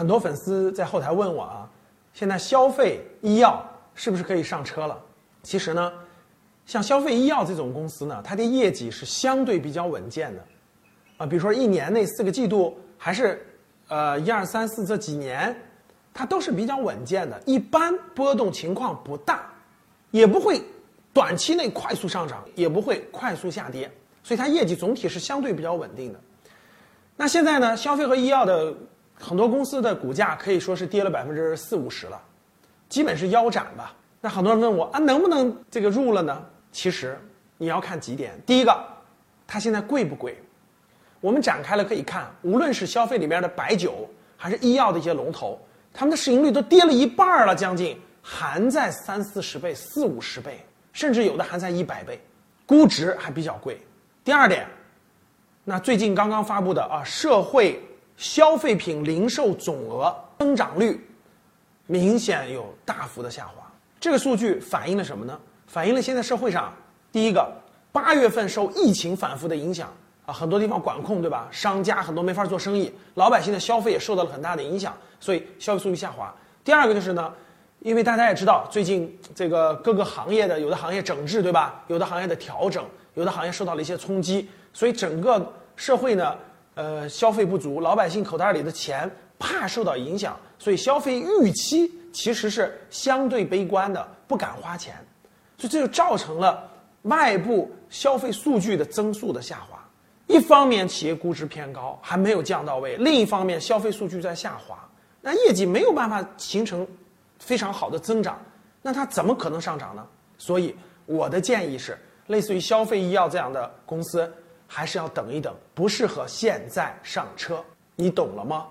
很多粉丝在后台问我啊，现在消费医药是不是可以上车了？其实呢，像消费医药这种公司呢，它的业绩是相对比较稳健的，啊，比如说一年内四个季度，还是呃一二三四这几年，它都是比较稳健的，一般波动情况不大，也不会短期内快速上涨，也不会快速下跌，所以它业绩总体是相对比较稳定的。那现在呢，消费和医药的很多公司的股价可以说是跌了百分之四五十了，基本是腰斩吧。那很多人问我啊，能不能这个入了呢？其实你要看几点，第一个，它现在贵不贵？我们展开了可以看，无论是消费里面的白酒，还是医药的一些龙头，他们的市盈率都跌了一半了，将近还在三四十倍、四五十倍，甚至有的还在一百倍，估值还比较贵。第二点。那最近刚刚发布的啊，社会消费品零售总额增长率明显有大幅的下滑。这个数据反映了什么呢？反映了现在社会上，第一个，八月份受疫情反复的影响啊，很多地方管控，对吧？商家很多没法做生意，老百姓的消费也受到了很大的影响，所以消费数据下滑。第二个就是呢，因为大家也知道，最近这个各个行业的有的行业整治，对吧？有的行业的调整，有的行业受到了一些冲击。所以整个社会呢，呃，消费不足，老百姓口袋里的钱怕受到影响，所以消费预期其实是相对悲观的，不敢花钱，所以这就造成了外部消费数据的增速的下滑。一方面企业估值偏高，还没有降到位；另一方面消费数据在下滑，那业绩没有办法形成非常好的增长，那它怎么可能上涨呢？所以我的建议是，类似于消费医药这样的公司。还是要等一等，不适合现在上车，你懂了吗？